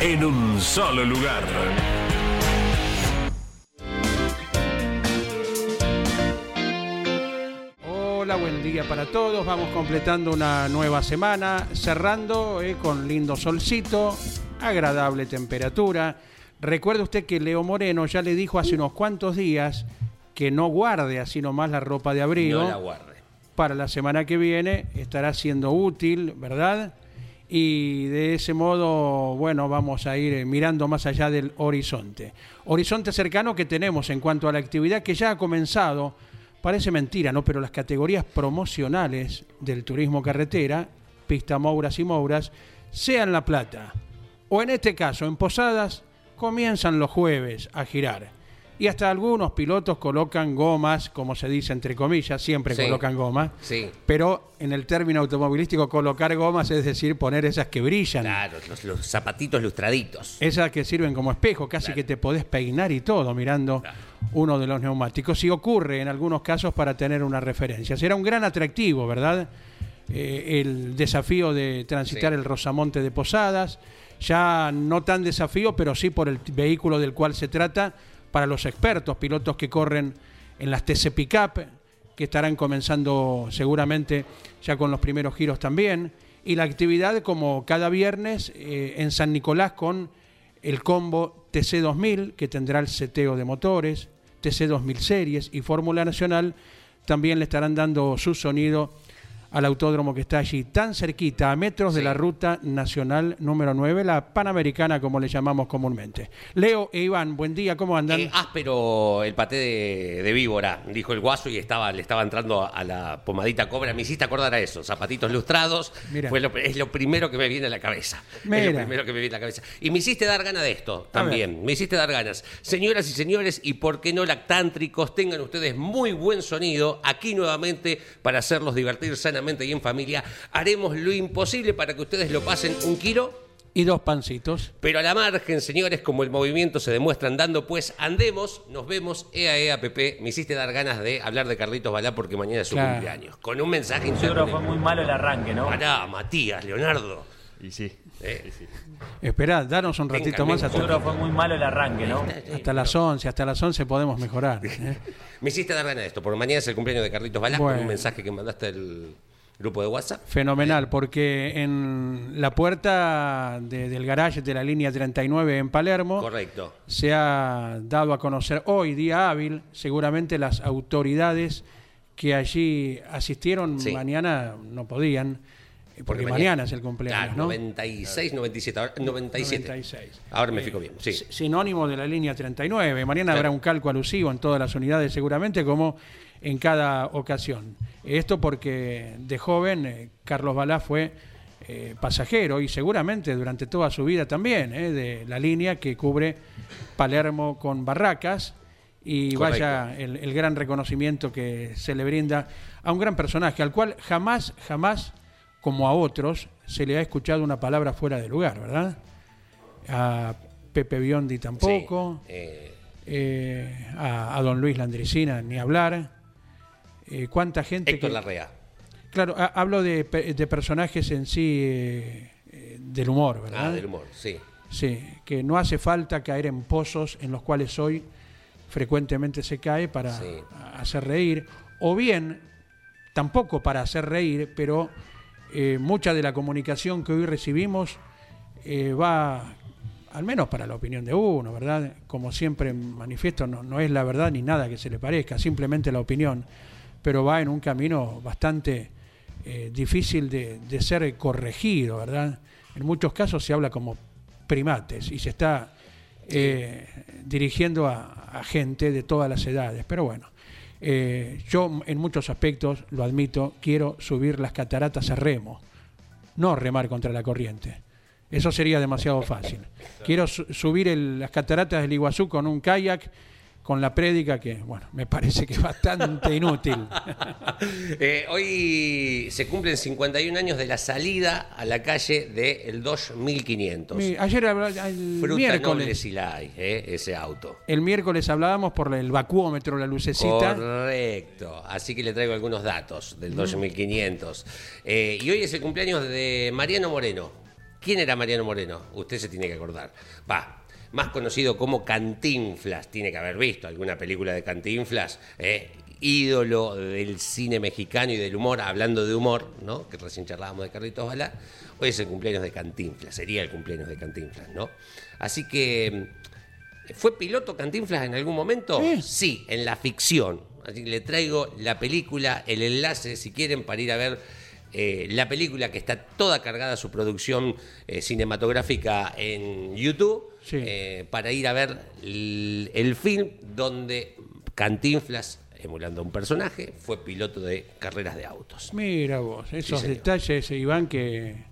en un solo lugar. Hola, buen día para todos. Vamos completando una nueva semana, cerrando eh, con lindo solcito, agradable temperatura. Recuerde usted que Leo Moreno ya le dijo hace unos cuantos días que no guarde así nomás la ropa de abrigo. No la guarde. Para la semana que viene estará siendo útil, ¿verdad? Y de ese modo, bueno, vamos a ir eh, mirando más allá del horizonte. Horizonte cercano que tenemos en cuanto a la actividad que ya ha comenzado, parece mentira, ¿no? Pero las categorías promocionales del turismo carretera, pista Mouras y Mouras, sean La Plata o en este caso en Posadas, comienzan los jueves a girar y hasta algunos pilotos colocan gomas, como se dice entre comillas, siempre colocan gomas. Sí. Pero en el término automovilístico, colocar gomas es decir, poner esas que brillan. Claro, los, zapatitos lustraditos. Esas que sirven como espejo, casi que te podés peinar y todo mirando uno de los neumáticos. Y ocurre en algunos casos para tener una referencia. Será un gran atractivo, ¿verdad? Eh, el desafío de transitar el Rosamonte de Posadas. Ya no tan desafío, pero sí por el vehículo del cual se trata para los expertos, pilotos que corren en las TC Pickup, que estarán comenzando seguramente ya con los primeros giros también. Y la actividad como cada viernes eh, en San Nicolás con el combo TC2000, que tendrá el seteo de motores, TC2000 Series y Fórmula Nacional, también le estarán dando su sonido al autódromo que está allí, tan cerquita, a metros de la ruta nacional número 9, la panamericana como le llamamos comúnmente. Leo e Iván, buen día, ¿cómo andan? Eh, áspero el paté de, víbora, dijo el guaso y estaba, le estaba entrando a la pomadita cobra. Me hiciste acordar a eso, zapatitos lustrados, es lo primero que me viene a la cabeza. Es lo primero que me viene a la cabeza. Y me hiciste dar ganas de esto también, me hiciste dar ganas. Señoras y señores, y por qué no lactántricos, tengan ustedes muy buen sonido aquí nuevamente para hacerlos divertir sanamente y en familia, haremos lo imposible para que ustedes lo pasen un kilo y dos pancitos. Pero a la margen, señores, como el movimiento se demuestra andando, pues andemos, nos vemos, ea, ea, Pepe. Me hiciste dar ganas de hablar de Carlitos Balá porque mañana es su cumpleaños. Con un mensaje Seguro fue muy malo el arranque, ¿no? Pará, Matías, Leonardo. Y sí. Eh. Esperá, danos un ratito más. Hasta, Seguro fue muy malo el arranque, ¿no? Hasta las 11, hasta las 11 podemos mejorar. ¿eh? Me hiciste dar ganas de esto, porque mañana es el cumpleaños de Carlitos Balá con un mensaje que mandaste el grupo de WhatsApp. Fenomenal, porque en la puerta del garage de la línea 39 en Palermo Correcto. se ha dado a conocer hoy, día hábil, seguramente las autoridades que allí asistieron mañana no podían. Porque, mañana, es el cumpleaños, ¿no? 96, 97, 97. 96. Ahora me fijo bien, sí. Sinónimo de la línea 39. Mañana habrá un calco alusivo en todas las unidades seguramente, como en cada ocasión. Esto porque de joven eh, Carlos Balá fue eh, pasajero y seguramente durante toda su vida también eh, de la línea que cubre Palermo con Barracas y vaya el, gran reconocimiento que se le brinda a un gran personaje al cual jamás, jamás, como a otros, se le ha escuchado una palabra fuera de lugar, ¿verdad? A Pepe Biondi tampoco, a, a, don Luis Landricina ni hablar eh, cuánta gente... Héctor Larrea. Claro, hablo de, personajes en sí eh, eh, del humor, ¿verdad? Ah, del humor, sí. Sí, que no hace falta caer en pozos en los cuales hoy frecuentemente se cae para hacer reír, o bien, tampoco para hacer reír, pero mucha de la comunicación que hoy recibimos va al menos para la opinión de uno, ¿verdad? Como siempre manifiesto, no, no es la verdad ni nada que se le parezca, simplemente la opinión, pero va en un camino bastante eh, difícil de, ser corregido, ¿verdad? En muchos casos se habla como primates y se está eh, dirigiendo a, gente de todas las edades, pero bueno. Eh, yo en muchos aspectos, lo admito, quiero subir las cataratas a remo, no remar contra la corriente. Eso sería demasiado fácil. Quiero subir las cataratas del Iguazú con un kayak con la prédica que, bueno, me parece que es bastante inútil. Eh, hoy se cumplen 51 años de la salida a la calle del 2500. ayer el Fruta miércoles. si la hay, eh, ese auto. El miércoles hablábamos por el vacuómetro, la lucecita. Correcto. Así que le traigo algunos datos del 2500. Eh, y hoy es el cumpleaños de Mariano Moreno. ¿Quién era Mariano Moreno? Usted se tiene que acordar. Va, más conocido como Cantinflas, tiene que haber visto alguna película de Cantinflas, ¿eh? ídolo del cine mexicano y del humor, hablando de humor, ¿no? que recién charlábamos de Carlitos Balá, hoy es el cumpleaños de Cantinflas, sería el cumpleaños de Cantinflas, ¿no? Así que, ¿fue piloto Cantinflas en algún momento? Sí, en la ficción. Así que le traigo la película, el enlace, si quieren, para ir a ver eh, la película que está toda cargada su producción eh, cinematográfica en YouTube eh, para ir a ver el, film donde Cantinflas emulando a un personaje, fue piloto de carreras de autos. Mira vos, esos detalles, Iván, que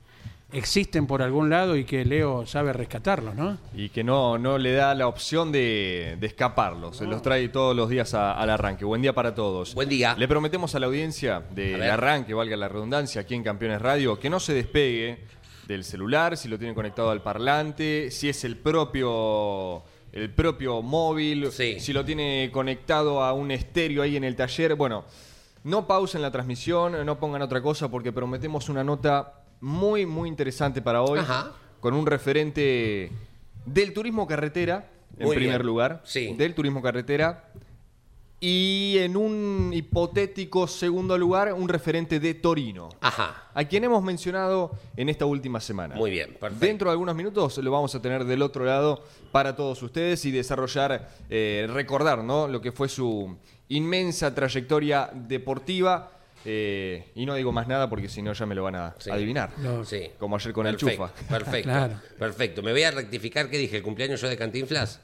existen por algún lado y que Leo sabe rescatarlos, ¿no? Y que no, no le da la opción de, escaparlos, se los trae todos los días al arranque. Buen día para todos. Buen día. Le prometemos a la audiencia del arranque, valga la redundancia, aquí en Campeones Radio, que no se despegue del celular, si lo tiene conectado al parlante, si es el propio el propio móvil, si lo tiene conectado a un estéreo ahí en el taller. Bueno, no pausen la transmisión, no pongan otra cosa porque prometemos una nota muy, muy interesante para hoy, con un referente del turismo carretera, en primer lugar, sí. del turismo carretera, y en un hipotético segundo lugar, un referente de Torino. Ajá. A quien hemos mencionado en esta última semana. Muy bien, perfecto. Dentro de algunos minutos lo vamos a tener del otro lado para todos ustedes y desarrollar, eh, recordar ¿no? lo que fue su inmensa trayectoria deportiva eh, y no digo más nada porque si no ya me lo van a adivinar. Sí. Como ayer con el chufa. Perfecto. Perfecto. Me voy a rectificar que dije el cumpleaños yo de Cantinflas.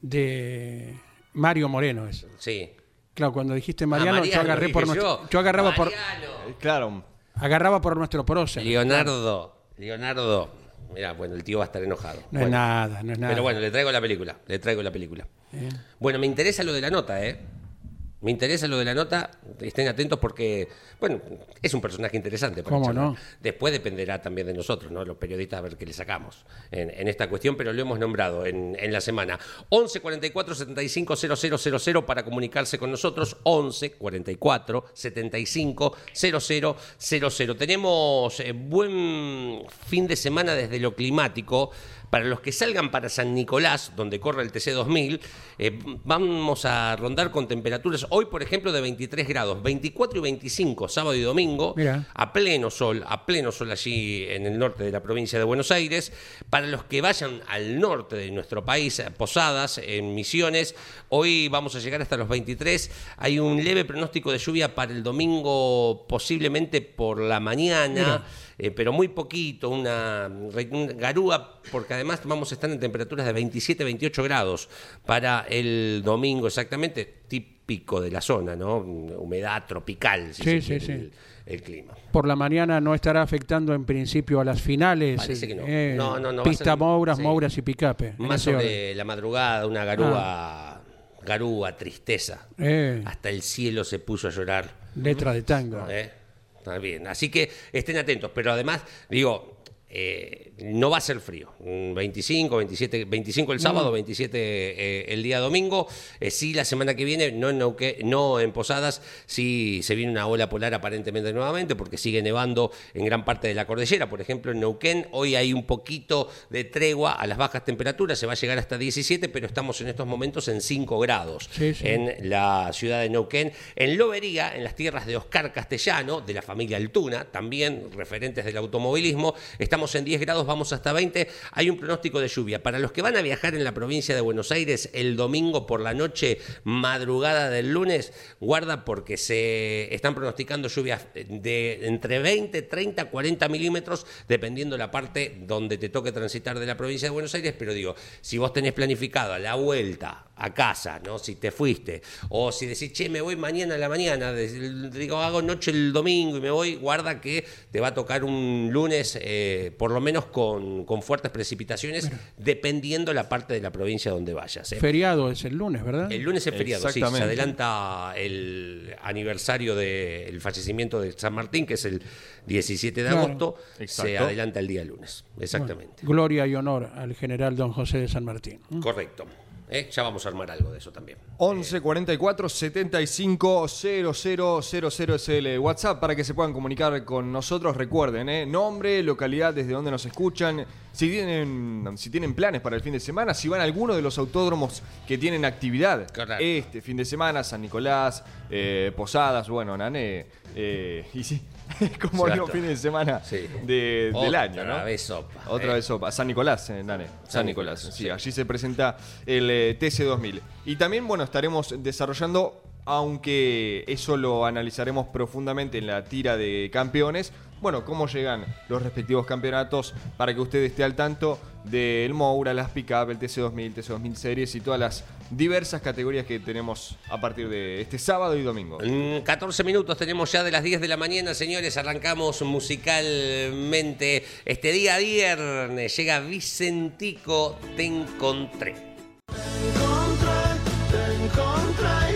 De Mario Moreno es. Sí. Claro, cuando dijiste Mariano, yo agarré por nuestro. Yo, agarraba por. Claro. Agarraba por nuestro prócer. Leonardo. Leonardo. Mira, bueno, el tío va a estar enojado. No es nada, no es nada. Pero bueno, le traigo la película. Le traigo la película. Bueno, me interesa lo de la nota, ¿eh? Me interesa lo de la nota, estén atentos porque, bueno, es un personaje interesante. Para ¿Cómo no? Después dependerá también de nosotros, ¿no? Los periodistas, a ver qué le sacamos en, esta cuestión, pero lo hemos nombrado en, la semana. 11 44 75 000 para comunicarse con nosotros. 11 44 75 000. Tenemos eh, buen fin de semana desde lo climático. Para los que salgan para San Nicolás, donde corre el TC2000, eh, vamos a rondar con temperaturas hoy, por ejemplo, de 23 grados, 24 y 25, sábado y domingo, a pleno sol, a pleno sol allí en el norte de la provincia de Buenos Aires. Para los que vayan al norte de nuestro país, Posadas, en Misiones, hoy vamos a llegar hasta los 23. Hay un leve pronóstico de lluvia para el domingo, posiblemente por la mañana. Eh, pero muy poquito, una, garúa, porque además vamos a estar en temperaturas de 27, 28 grados para el domingo exactamente, típico de la zona, ¿no? Humedad tropical, sí, sí, sí. El, clima. Por la mañana no estará afectando en principio a las finales. Parece que no. Eh, no, no, no pista Mouras, Mouras y Picape. Más sobre la madrugada, una garúa. Ah. garúa, tristeza. Eh. Hasta el cielo se puso a llorar. Letra de tango. ¿Eh? Está bien. Así que estén atentos. Pero además, digo, eh, no va a ser frío. 25, 27, 25 el sábado, 27 eh, el día domingo. Eh, sí, la semana que viene, no en, no en Posadas, sí se viene una ola polar aparentemente nuevamente porque sigue nevando en gran parte de la cordillera. Por ejemplo, en Neuquén hoy hay un poquito de tregua a las bajas temperaturas, se va a llegar hasta 17, pero estamos en estos momentos en 5 grados en la ciudad de Neuquén. En Lobería, en las tierras de Oscar Castellano, de la familia Altuna, también referentes del automovilismo, está estamos en 10 grados, vamos hasta 20. Hay un pronóstico de lluvia. Para los que van a viajar en la provincia de Buenos Aires el domingo por la noche, madrugada del lunes, guarda porque se están pronosticando lluvias de entre 20, 30, 40 milímetros, dependiendo la parte donde te toque transitar de la provincia de Buenos Aires. Pero digo, si vos tenés planificado la vuelta a casa, ¿no? Si te fuiste, o si decís, che, me voy mañana a la mañana, digo, hago noche el domingo y me voy, guarda que te va a tocar un lunes, eh, por lo menos con, fuertes precipitaciones, dependiendo la parte de la provincia donde vayas. ¿eh? Feriado es el lunes, ¿verdad? El lunes es feriado, sí, se adelanta el aniversario del fallecimiento de San Martín, que es el 17 de agosto, se adelanta el día lunes, exactamente. gloria y honor al general don José de San Martín. Correcto. ¿Eh? Ya vamos a armar algo de eso también. 11 44 75 0000 es el WhatsApp para que se puedan comunicar con nosotros. Recuerden, ¿eh? nombre, localidad, desde donde nos escuchan. Si tienen, si tienen planes para el fin de semana, si van a alguno de los autódromos que tienen actividad este fin de semana, San Nicolás, eh, Posadas, bueno, Nané. y sí, como el fin de semana del año, ¿no? Otra vez sopa. Otra vez sopa. San Nicolás, eh, Nane. San, Nicolás. Sí, allí se presenta el eh, TC2000. Y también, bueno, estaremos desarrollando, aunque eso lo analizaremos profundamente en la tira de campeones, bueno, cómo llegan los respectivos campeonatos para que usted esté al tanto del Moura, las Pickup, el TC2000, TC2000 Series y todas las diversas categorías que tenemos a partir de este sábado y domingo. En 14 minutos tenemos ya de las 10 de la mañana, señores, arrancamos musicalmente este día viernes. Llega Vicentico, te encontré. Te encontré, te encontré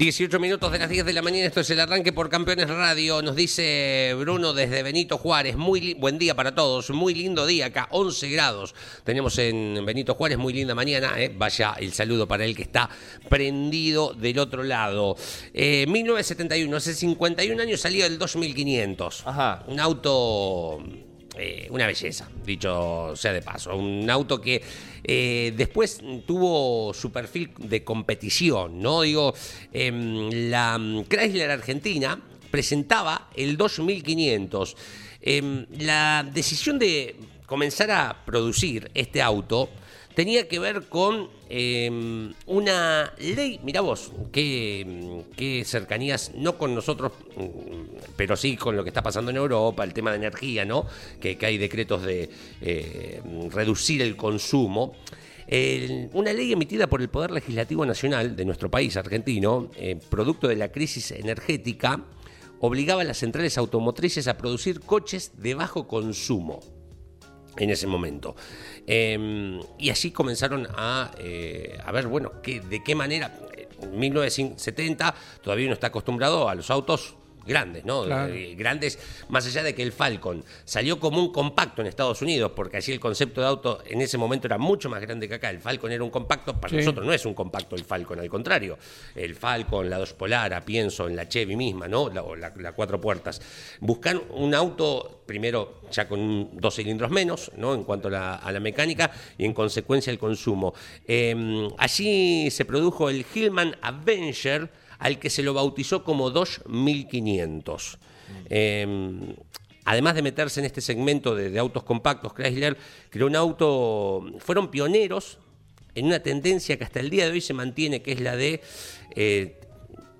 18 minutos de las 10 de la mañana, esto es el arranque por Campeones Radio. Nos dice Bruno desde Benito Juárez. Muy buen día para todos, muy lindo día acá, 11 grados. Tenemos en Benito Juárez, muy linda mañana. ¿eh? Vaya el saludo para él que está prendido del otro lado. 1971, eh, hace 51 años salió el 2500. Ajá. Un auto eh, una belleza, dicho sea de paso. Un auto que eh, después tuvo su perfil de competición, ¿no? Digo, em, la Chrysler Argentina presentaba el 2500. Em, la decisión de comenzar a producir este auto tenía que ver con em, una ley, mira vos, qué, qué, cercanías, no con nosotros, mm, pero sí con lo que está pasando en Europa, el tema de energía, ¿no? Que, hay decretos de eh, reducir el consumo. una ley emitida por el Poder Legislativo Nacional de nuestro país argentino, eh, producto de la crisis energética, obligaba a las centrales automotrices a producir coches de bajo consumo en ese momento. Em, y así comenzaron a, eh, a ver, bueno, que, de qué manera, en 1970 todavía uno está acostumbrado a los autos grandes, ¿no? Eh, grandes, más allá de que el Falcon salió como un compacto en Estados Unidos, porque allí el concepto de auto en ese momento era mucho más grande que acá. El Falcon era un compacto, para nosotros no es un compacto el Falcon, al contrario. El Falcon, la dos Polara, pienso en la Chevy misma, ¿no? La, la, cuatro puertas. Buscan un auto, primero, ya con dos cilindros menos, ¿no? En cuanto a la, mecánica y en consecuencia el consumo. Em, allí se produjo el Hillman Avenger al que se lo bautizó como 2500. Em, además de meterse en este segmento de, autos compactos, Chrysler creó un auto, fueron pioneros en una tendencia que hasta el día de hoy se mantiene, que es la de eh,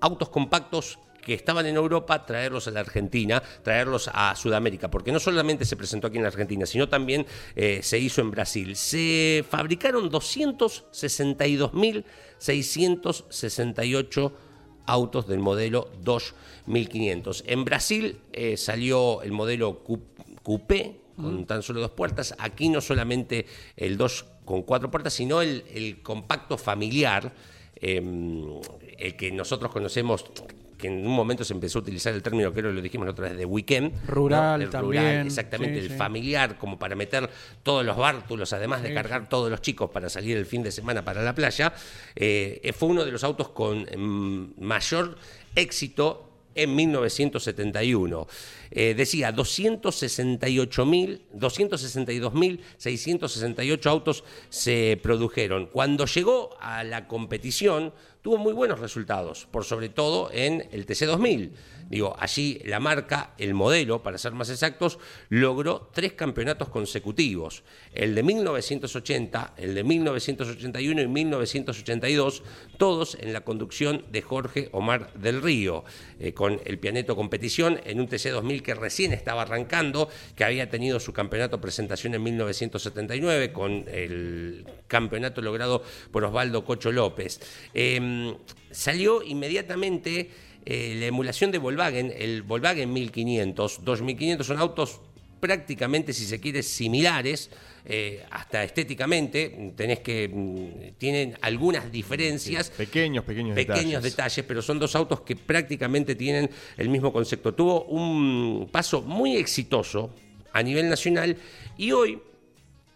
autos compactos que estaban en Europa, traerlos a la Argentina, traerlos a Sudamérica, porque no solamente se presentó aquí en la Argentina, sino también eh, se hizo en Brasil. Se fabricaron 262.668 autos del modelo 2500. En Brasil eh, salió el modelo Coupé con tan solo dos puertas. Aquí no solamente el 2 con cuatro puertas, sino el, compacto familiar, em, el que nosotros conocemos que en un momento se empezó a utilizar el término, creo que lo dijimos la otra vez, de weekend. Rural también. exactamente, el familiar, como para meter todos los bártulos, además de cargar todos los chicos para salir el fin de semana para la playa. Eh, fue uno de los autos con mm, mayor éxito en 1971. Eh, decía 262.668 autos se produjeron. Cuando llegó a la competición, tuvo muy buenos resultados, por sobre todo en el TC2000. Digo, allí la marca, el modelo, para ser más exactos, logró tres campeonatos consecutivos. El de 1980, el de 1981 y 1982, todos en la conducción de Jorge Omar del Río, eh, con el Pianeto Competición en un TC2000 que recién estaba arrancando, que había tenido su campeonato presentación en 1979 con el campeonato logrado por Osvaldo Cocho López. Em, salió inmediatamente eh, la emulación de Volkswagen, el Volkswagen 1500, 2500 son autos prácticamente, si se quiere, similares, eh, hasta estéticamente, tenés que, mm, tienen algunas diferencias. pequeños, pequeños, pequeños detalles. pero son dos autos que prácticamente tienen el mismo concepto. Tuvo un paso muy exitoso a nivel nacional y hoy,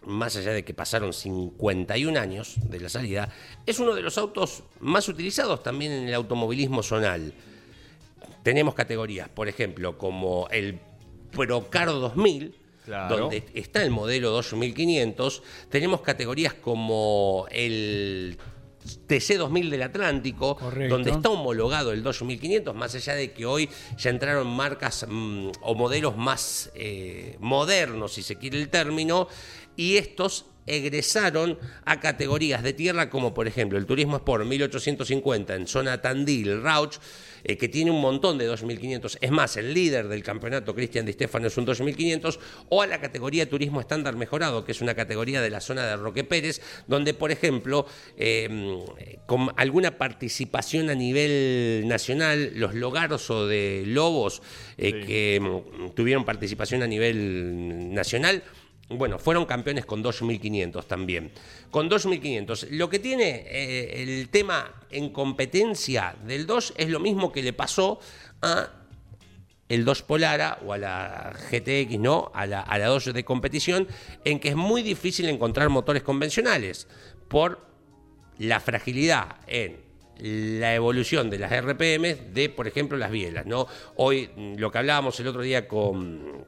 más allá de que pasaron 51 años de la salida, es uno de los autos más utilizados también en el automovilismo zonal. Tenemos categorías, por ejemplo, como el Procar 2000, donde está el modelo 2500. Tenemos categorías como el TC 2000 del Atlántico, donde está homologado el 2500, más allá de que hoy ya entraron marcas mm, o modelos más eh, modernos, si se quiere el término, y estos egresaron a categorías de tierra como por ejemplo el Turismo Sport 1850 en zona Tandil, Rauch, eh, que tiene un montón de 2500, es más, el líder del campeonato Cristian Di Stefano es un 2500, o a la categoría Turismo Estándar Mejorado, que es una categoría de la zona de Roque Pérez, donde por ejemplo, eh, con alguna participación a nivel nacional, los Logaros o de Lobos eh, que mm, tuvieron participación a nivel nacional, bueno, fueron campeones con 2.500 también. Con 2.500. Lo que tiene eh, el tema en competencia del 2 es lo mismo que le pasó a el 2 Polara o a la GTX, ¿no? A la, a la 2 de competición, en que es muy difícil encontrar motores convencionales por la fragilidad en la evolución de las RPM de, por ejemplo, las bielas, ¿no? Hoy, lo que hablábamos el otro día con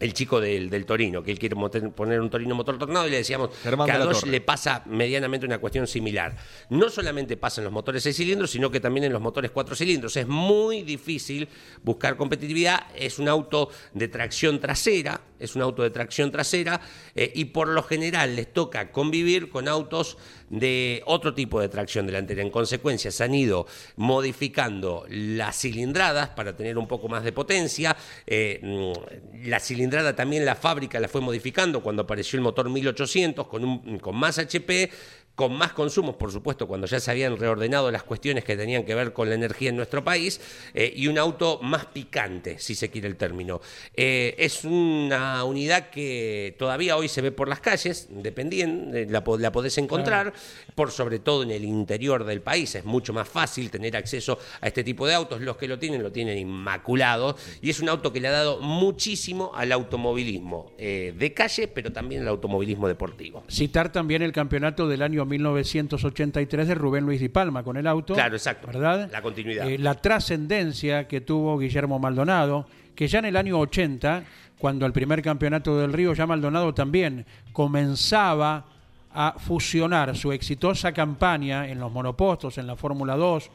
el chico del, del, Torino, que él quiere poner un Torino motor tornado y le decíamos que a dos le pasa medianamente una cuestión similar. No solamente pasa en los motores seis cilindros, sino que también en los motores cuatro cilindros. Es muy difícil buscar competitividad, es un auto de tracción trasera, es un auto de tracción trasera eh, y por lo general les toca convivir con autos de otro tipo de tracción delantera. En consecuencia, se han ido modificando las cilindradas para tener un poco más de potencia. Eh, mm, la cilindrada también la fábrica la fue modificando cuando apareció el motor 1800 con, un, con más HP con más consumos, por supuesto, cuando ya se habían reordenado las cuestiones que tenían que ver con la energía en nuestro país, eh, y un auto más picante, si se quiere el término. Eh, es una unidad que todavía hoy se ve por las calles, dependiendo, eh, la, la podés encontrar, por sobre todo en el interior del país, es mucho más fácil tener acceso a este tipo de autos, los que lo tienen lo tienen inmaculado, y es un auto que le ha dado muchísimo al automovilismo de calle, pero también al automovilismo deportivo. Citar también el campeonato del año 1983 de Rubén Luis Di Palma con el auto. Claro, exacto. ¿Verdad? La continuidad. Eh, la trascendencia que tuvo Guillermo Maldonado, que ya en el año 80, cuando el primer campeonato del Río, ya Maldonado también comenzaba a fusionar su exitosa campaña en los monopostos, en la Fórmula 2,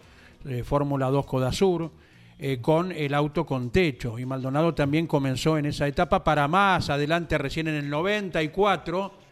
eh, Fórmula 2 Codasur, eh, con el auto con techo. Y Maldonado también comenzó en esa etapa para más adelante, recién en el 94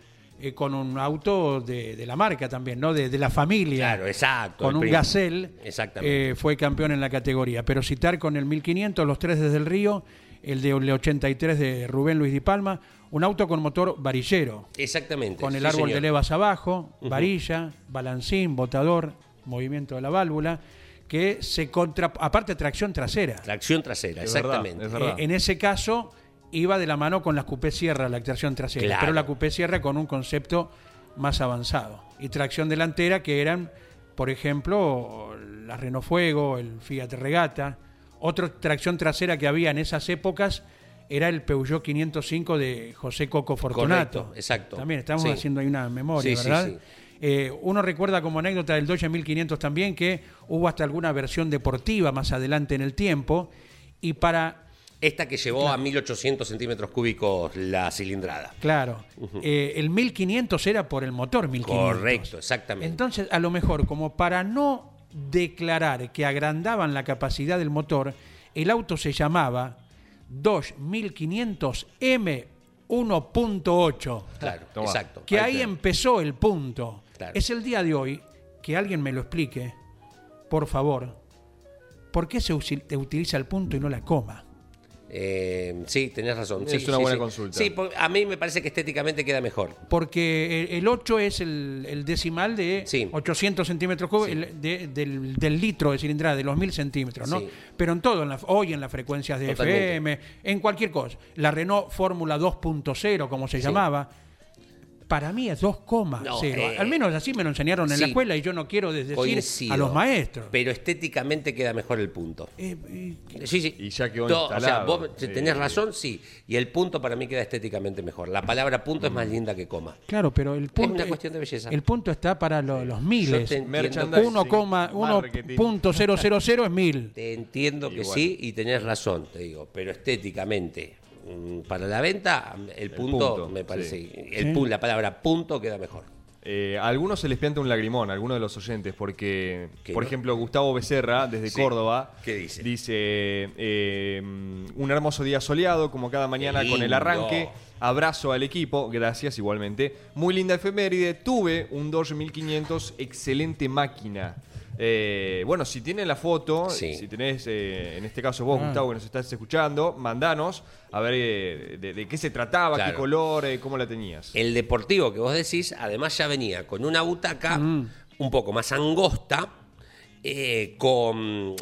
eh, con un auto de, la marca también, ¿no? De, la familia. Claro, exacto. Con un Gazelle. Exactamente. Eh, fue campeón en la categoría. Pero citar con el 1500, los tres desde el Río, el de 83 de Rubén Luis Di Palma, un auto con motor varillero. Exactamente. Con el árbol de levas abajo, varilla, balancín, botador, movimiento de la válvula que se contra aparte tracción trasera. Tracción trasera, exactamente. Eh, en ese caso iba de la mano con la coupé sierra, la tracción trasera, pero la coupé sierra con un concepto más avanzado. Y tracción delantera que eran, por ejemplo, la Renault Fuego, el Fiat Regata. Otra tracción trasera que había en esas épocas era el Peugeot 505 de José Coco Fortunato. exacto. También estamos haciendo ahí una memoria, ¿verdad? Eh, uno recuerda como anécdota del Dodge 1500 también que hubo hasta alguna versión deportiva más adelante en el tiempo y para esta que llevó a 1800 centímetros cúbicos la cilindrada. Claro. Eh, el 1500 era por el motor 1500. Correcto, exactamente. Entonces, a lo mejor, como para no declarar que agrandaban la capacidad del motor, el auto se llamaba 2500 M 1.8. Claro, exacto. Que ahí, empezó el punto. Es el día de hoy que alguien me lo explique, por favor, por qué se utiliza el punto y no la coma. Eh, sí, tenés razón. es una buena consulta. Sí, a mí me parece que estéticamente queda mejor. Porque el 8 es el, decimal de 800 centímetros cúbicos del, litro de cilindrada, de los 1000 centímetros, ¿no? Pero en todo, hoy en las frecuencias de FM, en cualquier cosa. La Renault Fórmula 2.0, como se llamaba para mí es 2,0. Eh, Al menos así me lo enseñaron en la escuela y yo no quiero decir a los maestros. Pero estéticamente queda mejor el punto. Eh, sí, sí. Y ya quedó O sea, vos tenés razón, sí. Y el punto para mí queda estéticamente mejor. La palabra punto es más linda que coma. Claro, pero el punto. Es una cuestión de belleza. El punto está para los miles. 1,000 es mil. Te entiendo que sí y tenés razón, te digo. Pero estéticamente Mm, para la venta, el punto, me parece. El, la palabra punto queda mejor. Eh, a algunos se les pianta un lagrimón, a algunos de los oyentes, porque, por ejemplo, Gustavo Becerra, desde Córdoba, dice? Dice, eh, un hermoso día soleado, como cada mañana con el arranque. Abrazo al equipo, gracias igualmente. Muy linda efeméride, tuve un Dodge 1500, excelente máquina. Eh, bueno, si tienen la foto, si tenés, eh, en este caso vos, ah. Gustavo, que nos estás escuchando, mandanos a ver eh, de, qué se trataba, qué color, cómo la tenías. El deportivo que vos decís, además ya venía con una butaca mm. un poco más angosta, con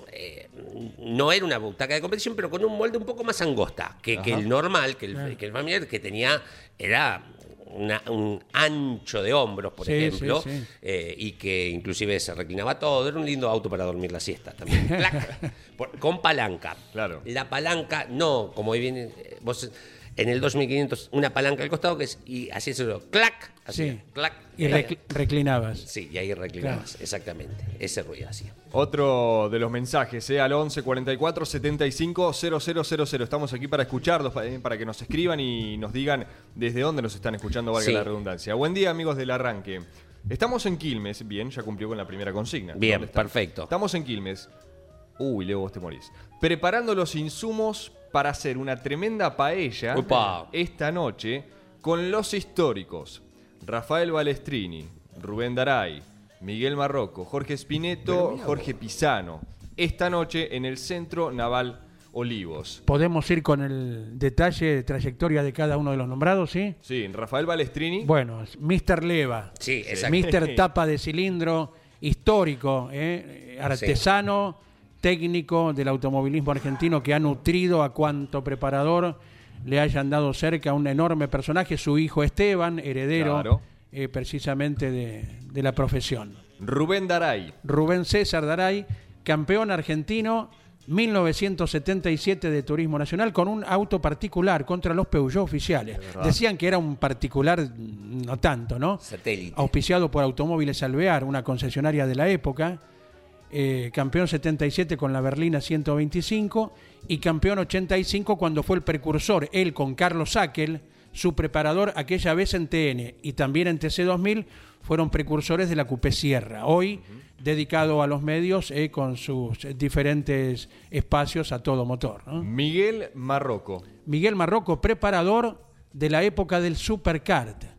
no era una butaca de competición, pero con un molde un poco más angosta que, el normal, que el, que el familiar, que tenía, era un ancho de hombros, por ejemplo, eh, y que inclusive se reclinaba todo. Era un lindo auto para dormir la siesta también. con palanca. Claro. La palanca, no, como viene, eh, vos en el 2500 una palanca al costado que es, y así se lo, clac, así, clac. Y reclinabas. Sí, y ahí reclinabas, exactamente. Ese ruido hacía. Otro de los mensajes, ¿eh? al 11 44 75 000. Estamos aquí para escucharlos, eh, para que nos escriban y nos digan desde dónde nos están escuchando, valga la redundancia. Buen día, amigos del arranque. Estamos en Quilmes, bien, ya cumplió con la primera consigna. Bien, perfecto. Estamos en Quilmes. Uy, Leo, vos te morís. Preparando los insumos para hacer una tremenda paella esta noche con los históricos Rafael Balestrini, Rubén Daray, Miguel Marroco, Jorge Spineto, Jorge Pisano. Esta noche en el Centro Naval Olivos. Podemos ir con el detalle de trayectoria de cada uno de los nombrados, ¿sí? Sí, Rafael Balestrini. Bueno, Mr. Leva. Sí, exacto. Mr. Tapa de cilindro, histórico, ¿eh? artesano, técnico del automovilismo argentino que ha nutrido a cuanto preparador le hayan dado cerca a un enorme personaje, su hijo Esteban, heredero eh, precisamente de, de la profesión. Rubén Daray. Rubén César Daray, campeón argentino 1977 de Turismo Nacional con un auto particular contra los Peugeot oficiales. Decían que era un particular, no tanto, ¿no? Satélite. Auspiciado por Automóviles Alvear, una concesionaria de la época. Eh, campeón 77 con la Berlina 125 y campeón 85 cuando fue el precursor, él con Carlos Sackel, su preparador aquella vez en TN y también en TC2000, fueron precursores de la Coupé Sierra. Hoy dedicado a los medios eh, con sus diferentes espacios a todo motor. Miguel Marroco. Miguel Marroco, preparador de la época del Supercart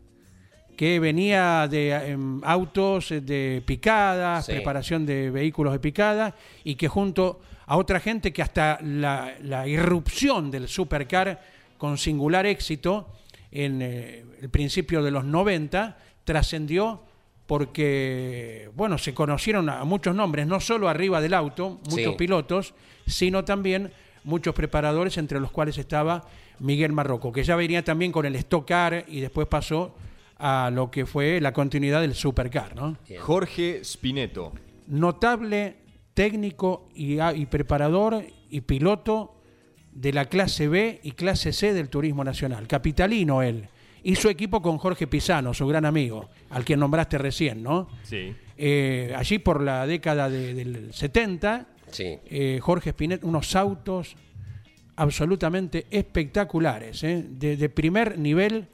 que venía de em, autos de picada, preparación de vehículos de picada, y que junto a otra gente que hasta la, irrupción del supercar con singular éxito en eh, el principio de los 90 trascendió porque, bueno, se conocieron a muchos nombres, no solo arriba del auto, muchos pilotos, sino también muchos preparadores, entre los cuales estaba Miguel Marroco, que ya venía también con el Stock Car y después pasó a lo que fue la continuidad del Supercar. ¿no? Jorge Spineto. Notable técnico y, y, preparador y piloto de la clase B y clase C del Turismo Nacional. Capitalino él. Y su equipo con Jorge Pisano, su gran amigo, al que nombraste recién, ¿no? Sí. Eh, allí por la década del 70, sí. Eh, Jorge Spinet, unos autos absolutamente espectaculares, ¿eh? de, primer nivel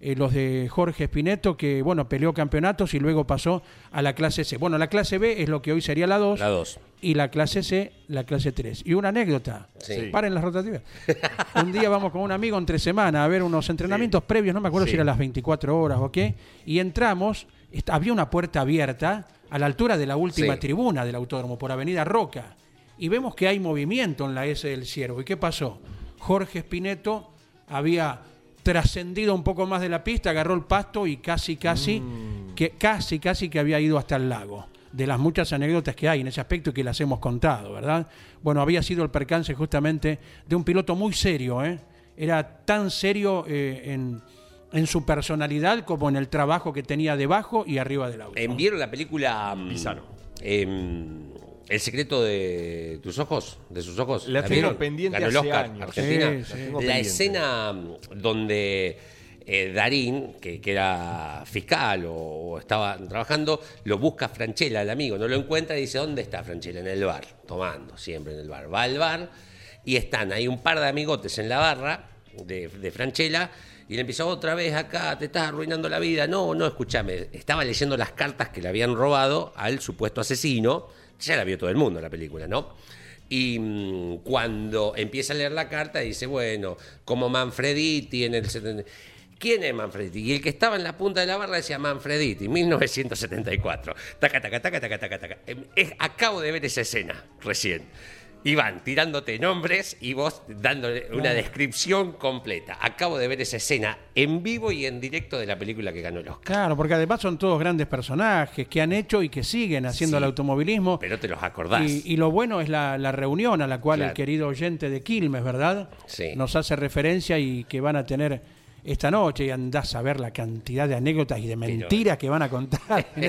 eh, los de Jorge Spineto, que bueno, peleó campeonatos y luego pasó a la clase C. Bueno, la clase B es lo que hoy sería la 2. La 2. Y la clase C, la clase 3. Y una anécdota. Sí. Paren las rotativas. un día vamos con un amigo entre semana a ver unos entrenamientos previos, no me acuerdo si eran las 24 horas o qué, y entramos, había una puerta abierta a la altura de la última tribuna del autódromo, por Avenida Roca. Y vemos que hay movimiento en la S del Ciervo. ¿Y qué pasó? Jorge Spineto había trascendido un poco más de la pista, agarró el pasto y casi, casi, mm. que, casi, casi que había ido hasta el lago. De las muchas anécdotas que hay en ese aspecto y que las hemos contado, ¿verdad? Bueno, había sido el percance justamente de un piloto muy serio, ¿eh? Era tan serio eh, en, en su personalidad como en el trabajo que tenía debajo y arriba del auto. ¿Vieron la película mm, Pizarro? Em, el secreto de tus ojos, de sus ojos. La, tengo pendiente Ganó el Oscar, años. Argentina. La, escena donde eh, Darín, que, era fiscal o, estaba trabajando, lo busca Franchella, el amigo, no lo encuentra y dice, ¿dónde está Franchella? En el bar, tomando, siempre en el bar. Va al bar y están, hay un par de amigotes en la barra de, de Franchella y le empieza otra vez acá, te estás arruinando la vida. No, no, escúchame, estaba leyendo las cartas que le habían robado al supuesto asesino ya la vio todo el mundo la película, ¿no? Y mm, cuando empieza a leer la carta dice, bueno, como Manfrediti en el... ¿Quién es Manfrediti? Y el que estaba en la punta de la barra decía Manfrediti, 1974. Taca, taca, taca, taca, taca, taca. Em, acabo de ver esa escena recién. Iván tirándote nombres y vos dándole una descripción completa. Acabo de ver esa escena en vivo y en directo de la película que ganó el Oscar. Claro, porque además son todos grandes personajes que han hecho y que siguen haciendo el automovilismo. Pero te los acordás. Y, lo bueno es la, reunión a la cual el querido oyente de Quilmes, ¿verdad? Sí. Nos hace referencia y que van a tener esta noche y andás a ver la cantidad de anécdotas y de mentiras que van a contar.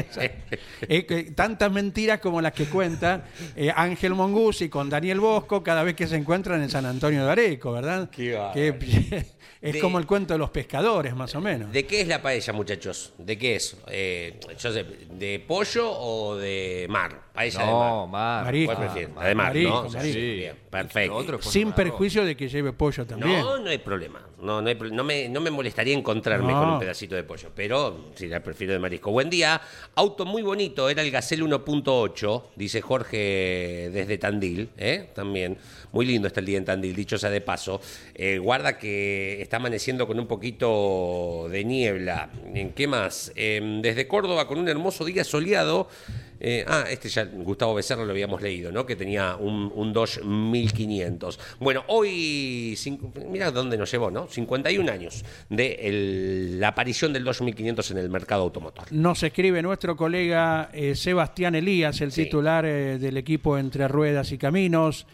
Eh, tantas mentiras como las que cuenta eh, Ángel Mongusi con Daniel Bosco cada vez que se encuentran en San Antonio de Areco, ¿verdad? que, es como el cuento de los pescadores, más o menos. ¿De qué es la paella, muchachos? ¿De qué es? Eh, yo sé, ¿de pollo o de mar? Paella no, de mar. Marisco. ¿Cuál de mar, ¿no? Sí. perfecto. Sin perjuicio de que lleve pollo también. No, no hay problema. No, no, hay, no, me, no me molestaría encontrarme con un pedacito de pollo, pero sí, la prefiero de marisco. Buen día. Auto muy bonito, era el Gacel 1.8, dice Jorge desde Tandil, ¿eh? también. Muy lindo está el día en Tandil, dicho sea de paso. Eh, guarda que está amaneciendo con un poquito de niebla. ¿En qué más? Em, desde Córdoba con un hermoso día soleado. Eh, ah, este ya, Gustavo Becerra lo habíamos leído, ¿no? Que tenía un, un Dodge 1500. Bueno, hoy, mira dónde nos llevó, ¿no? 51 años de la aparición del Dodge 1500 en el mercado automotor. Nos escribe nuestro colega eh, Sebastián Elías, el titular eh, del equipo Entre Ruedas y Caminos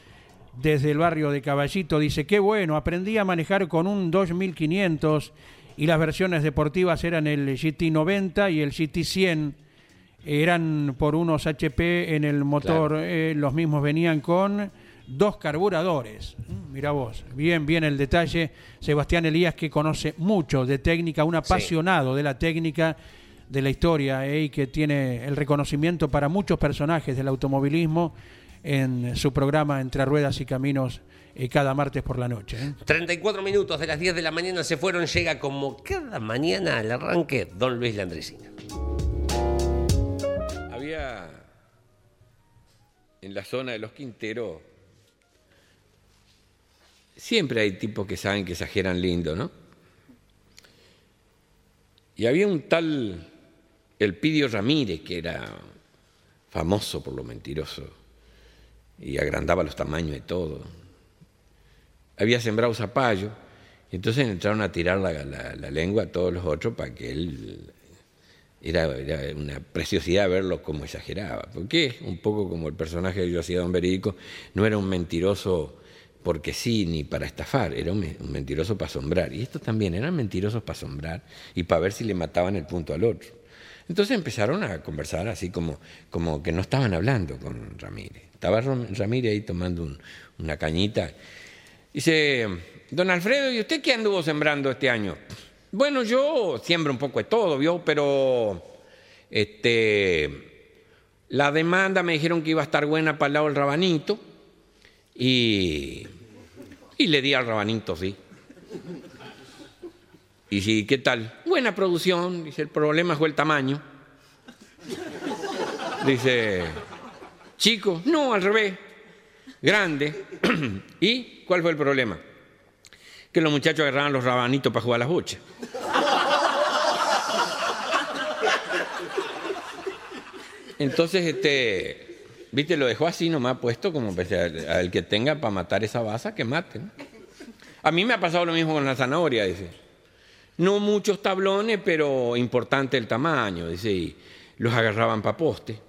desde el barrio de Caballito. Dice, qué bueno, aprendí a manejar con un 2500 y las versiones deportivas eran el GT90 y el GT100. Eran por unos HP en el motor, eh, los mismos venían con dos carburadores. Mira vos, bien, bien el detalle. Sebastián Elías que conoce mucho de técnica, un apasionado de la técnica, de la historia eh, y que tiene el reconocimiento para muchos personajes del automovilismo en su programa Entre Ruedas y Caminos eh, cada martes por la noche. 34 ¿eh? minutos de las 10 de la mañana se fueron, llega como cada mañana al arranque don Luis Landresina. En la zona de los Quinteros, siempre hay tipos que saben que exageran lindo, ¿no? Y había un tal Elpidio Ramírez, que era famoso por lo mentiroso y agrandaba los tamaños y todo. Había sembrado zapallo, y entonces entraron a tirar la, lengua a todos los otros para que él. Era, una preciosidad verlo como exageraba. Porque un poco como el personaje que yo hacía Don Verico, no era un mentiroso porque sí, ni para estafar, era un, mentiroso para asombrar. Y estos también eran mentirosos para asombrar y para ver si le mataban el punto al otro. Entonces empezaron a conversar así como, como que no estaban hablando con Ramírez. Estaba Ramírez ahí tomando una cañita. Dice, don Alfredo, ¿y usted qué anduvo sembrando este año? Bueno, yo siembro un poco de todo, ¿vio? Pero este, la demanda me dijeron que iba a estar buena para el lado del rabanito y, le di al rabanito, sí. Y sí, ¿qué tal? Buena producción, dice, el problema fue el tamaño. Dice, Chico, no, al revés. Grande. ¿Y cuál fue el problema? Que los muchachos agarraban los rabanitos para jugar las bochas. Entonces, este, viste, lo dejó así nomás puesto como al, que tenga para matar esa baza, que maten. A mí me ha pasado lo mismo con la zanahoria, dice. No muchos tablones, pero importante el tamaño, dice, y los agarraban para poste.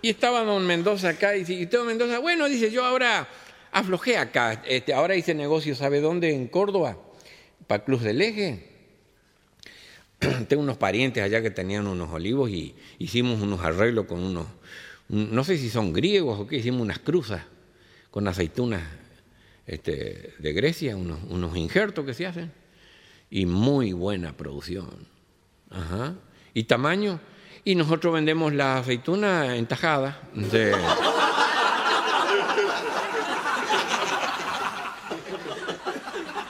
Y estaba don Mendoza acá y dice, don Mendoza, bueno, dice, yo ahora aflojé acá, este, ahora hice negocio, ¿sabe dónde? En Córdoba, para Cruz del Eje. Tengo unos parientes allá que tenían unos olivos y hicimos unos arreglos con unos, no sé si son griegos o qué, hicimos unas cruzas con aceitunas este, de Grecia, unos, unos injertos que se hacen, y muy buena producción. Ajá. ¿Y tamaño? Y nosotros vendemos la aceituna en tajada.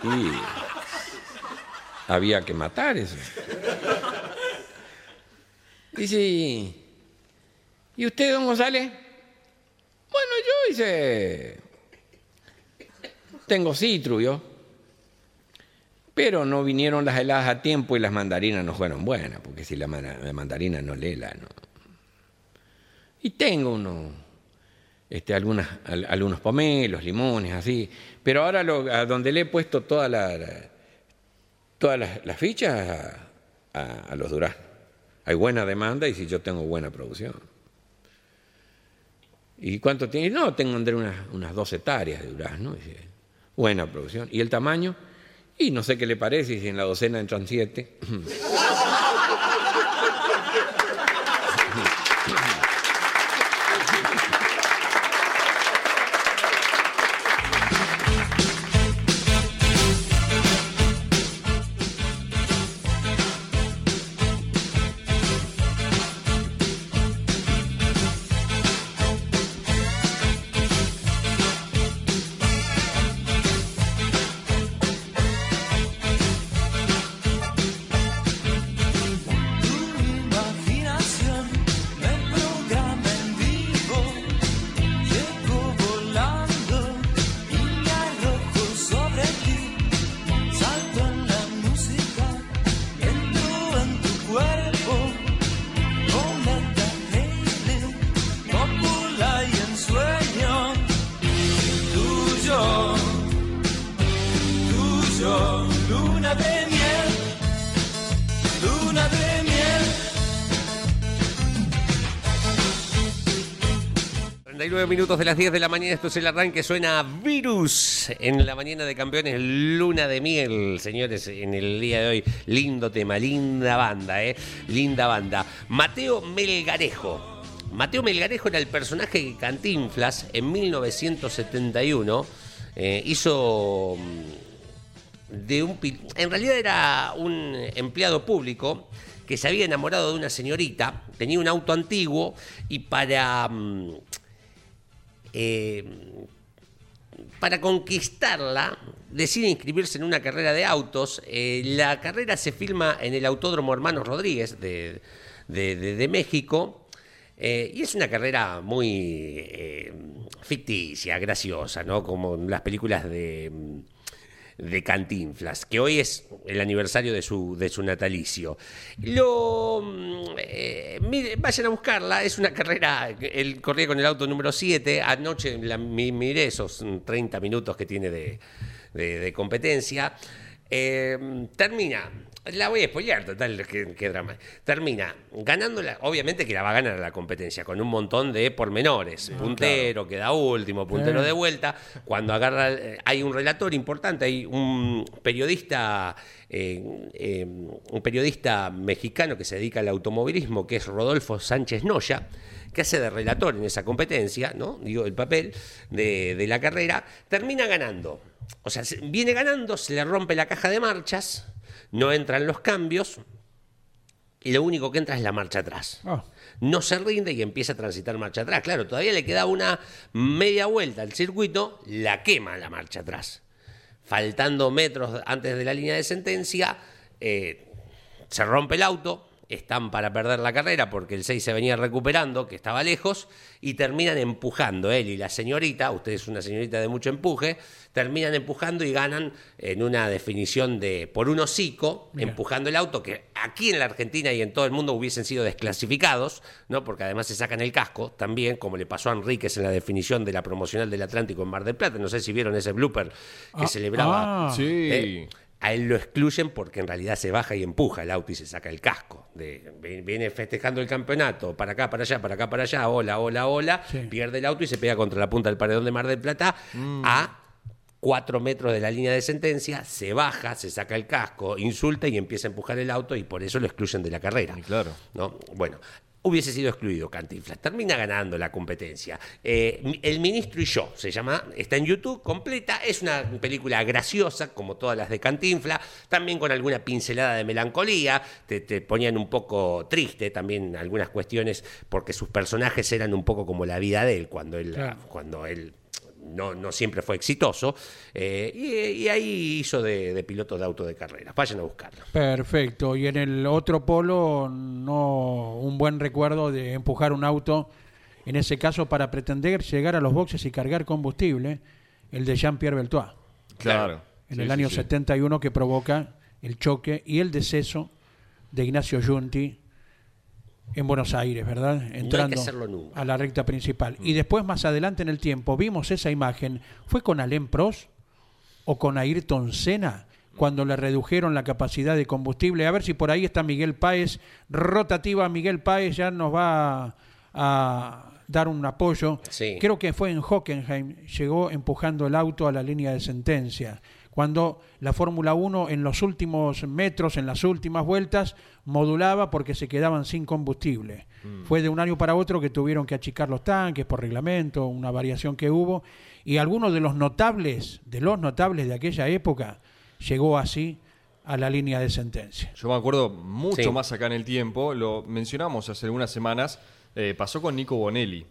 Y había que matar eso. Dice, ¿y usted, don González? Bueno, yo hice, tengo citru, yo. Pero no vinieron las heladas a tiempo y las mandarinas no fueron buenas, porque si la, mandarina no lela, no. Y tengo uno, este, algunas, algunos pomelos, limones, así. Pero ahora lo, a donde le he puesto todas las, fichas a, los duraznos. Hay buena demanda y si yo tengo buena producción. ¿Y cuánto tiene? No, tengo unas, unas dos hectáreas de durazno. Buena producción. ¿Y el tamaño? Y no sé qué le parece si en la docena entran siete. Minutos de las 10 de la mañana, esto es el arranque, suena Virus en la mañana de campeones, luna de miel, señores, en el día de hoy. Lindo tema, linda banda, ¿eh? Linda banda. Mateo Melgarejo. Mateo Melgarejo era el personaje de Cantinflas en 1971. Eh, hizo mm, de un... En realidad era un empleado público que se había enamorado de una señorita, tenía un auto antiguo y para, mm, eh, para conquistarla decide inscribirse en una carrera de autos. Eh, la carrera se filma en el Autódromo Hermanos Rodríguez de, México. Eh, y es una carrera muy ficticia, graciosa, ¿no? Como las películas de de Cantinflas, que hoy es el aniversario de su, de su natalicio. Lo, mm, eh, vayan a buscarla, es una carrera, él corría con el auto número 7, anoche la, miré esos 30 minutos que tiene de, competencia. Eh, termina la voy a spoilear, total, qué, drama. Termina ganándola, obviamente que la va a ganar la competencia, con un montón de pormenores. puntero, queda último, puntero de vuelta. Cuando agarra, eh, hay un relator importante, hay un periodista, eh, eh, un periodista mexicano que se dedica al automovilismo, que es Rodolfo Sánchez Noya que hace de relator en esa competencia, ¿no? Digo, el papel de, de la carrera, termina ganando. O sea, viene ganando, se le rompe la caja de marchas, no entran los cambios y lo único que entra es la marcha atrás. Ah. No se rinde y empieza a transitar marcha atrás. Claro, todavía le queda una media vuelta al circuito, la quema la marcha atrás. Faltando metros antes de la línea de sentencia, eh, se rompe el auto, están para perder la carrera porque el 6 se venía recuperando, que estaba lejos, y terminan empujando él y la señorita, usted es una señorita de mucho empuje, terminan empujando y ganan en una definición de por un hocico, empujando el auto, que aquí en la Argentina y en todo el mundo hubiesen sido desclasificados, ¿no? porque además se sacan el casco también, como le pasó a Enríquez en la definición de la promocional del Atlántico en Mar del Plata, no sé si vieron ese blooper que ah, celebraba. Ah, sí. Eh, a él lo excluyen porque en realidad se baja y empuja el auto y se saca el casco. De, viene festejando el campeonato, para acá, para allá, para acá, para allá, hola, hola, hola, pierde el auto y se pega contra la punta del paredón de Mar del Plata mm. a cuatro metros de la línea de sentencia, se baja, se saca el casco, insulta y empieza a empujar el auto y por eso lo excluyen de la carrera. claro. ¿no? Bueno, hubiese sido excluido Cantinflas. Termina ganando la competencia. Eh, el ministro y yo se llama, está en YouTube completa, es una película graciosa, como todas las de Cantinflas, también con alguna pincelada de melancolía, te, ponían un poco triste también algunas cuestiones, porque sus personajes eran un poco como la vida de él, cuando él, cuando él no, no siempre fue exitoso, eh, y, ahí hizo de, piloto de auto de carrera. Vayan a buscarlo. Perfecto. Y en el otro polo, no un buen recuerdo de empujar un auto, en ese caso para pretender llegar a los boxes y cargar combustible, el de Jean-Pierre Beltois. Claro. En el año 71 que provoca el choque y el deceso de Ignacio Junti en Buenos Aires, ¿verdad? Entrando a la recta principal. Y después, más adelante en el tiempo, vimos esa imagen. ¿Fue con Alain Prost o con Ayrton Senna? cuando le redujeron la capacidad de combustible. A ver si por ahí está Miguel Páez. Rotativa Miguel Páez ya nos va a dar un apoyo. Creo que fue en Hockenheim, llegó empujando el auto a la línea de sentencia cuando la Fórmula 1 en los últimos metros, en las últimas vueltas, modulaba porque se quedaban sin combustible. Mm. Fue de un año para otro que tuvieron que achicar los tanques por reglamento, una variación que hubo, y algunos de los notables, de los notables de aquella época, llegó así a la línea de sentencia. Yo me acuerdo mucho más acá en el tiempo, lo mencionamos hace algunas semanas, eh, pasó con Nico Bonelli.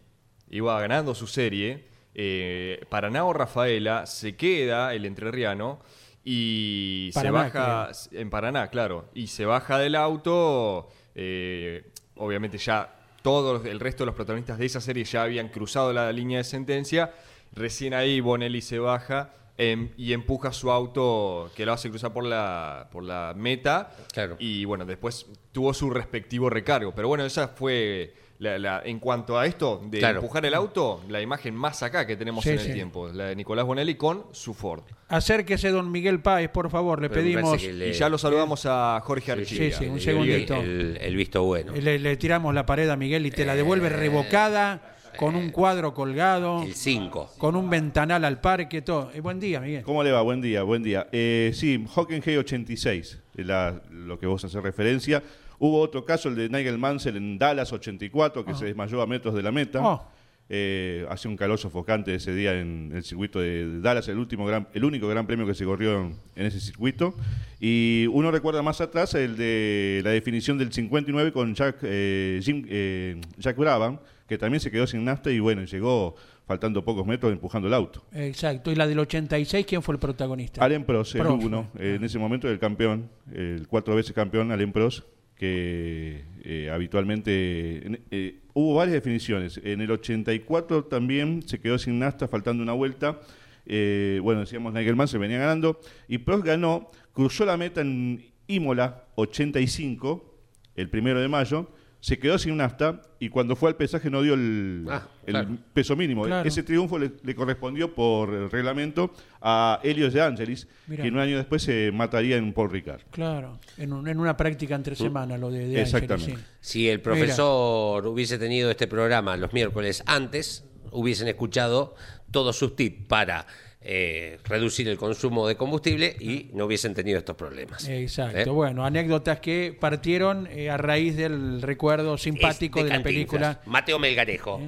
Iba ganando su serie eh, Paraná o Rafaela, se queda el entrerriano y se baja en Paraná, claro, y se baja del auto, eh, obviamente ya todo el resto de los protagonistas de esa serie ya habían cruzado la línea de sentencia, recién ahí Bonelli se baja em, y empuja su auto que lo hace cruzar por la, por la meta y bueno, después tuvo su respectivo recargo, pero bueno, esa fue en cuanto a esto de empujar el auto, la imagen más acá que tenemos en el tiempo, la de Nicolás Bonelli con su Ford. Acérquese, don Miguel Páez, por favor, le pedimos. Y ya lo saludamos a Jorge Archie. Sí, sí, un segundito. El, visto bueno. Le, tiramos la pared a Miguel y te la devuelve revocada con un cuadro colgado. El 5. Con un ventanal al parque, todo. Eh, buen día, Miguel. ¿Cómo le va? Buen día, buen día. Eh, sí, Hockenheim 86, la, lo que vos haces referencia. Hubo otro caso, el de Nigel Mansell en Dallas 84, que ah. se desmayó a metros de la meta. Oh. Eh, hacía un calor sofocante ese día en el circuito de Dallas, el, último gran, el único gran premio que se corrió en, ese circuito. Y uno recuerda más atrás el de la definición del 59 con Jack, eh, Jim, eh, Jack Brabham, que también se quedó sin nafta y bueno, llegó faltando pocos metros empujando el auto. Exacto. ¿Y la del 86 quién fue el protagonista? Allen Prost, el uno, en ese momento el campeón, el cuatro veces campeón Allen Prost, que eh, habitualmente eh, hubo varias definiciones. En el 84 también se quedó sin nasta, faltando una vuelta. Eh, bueno, decíamos Nigelman se venía ganando y Prost ganó, cruzó la meta en Imola 85, el primero de mayo, se quedó sin nafta y cuando fue al pesaje no dio el, ah, peso mínimo. Ese triunfo le, correspondió por el reglamento a Helios de Angelis, que un año después se mataría en Paul Ricard. Claro, en, una práctica entre mm. semana lo de, Exactamente. Si el profesor hubiese tenido este programa los miércoles antes, hubiesen escuchado todos sus tips para eh, reducir el consumo de combustible y no hubiesen tenido estos problemas. Exacto. ¿Eh? Bueno, anécdotas que partieron eh, a raíz del recuerdo simpático de, la película. Mateo Melgarejo.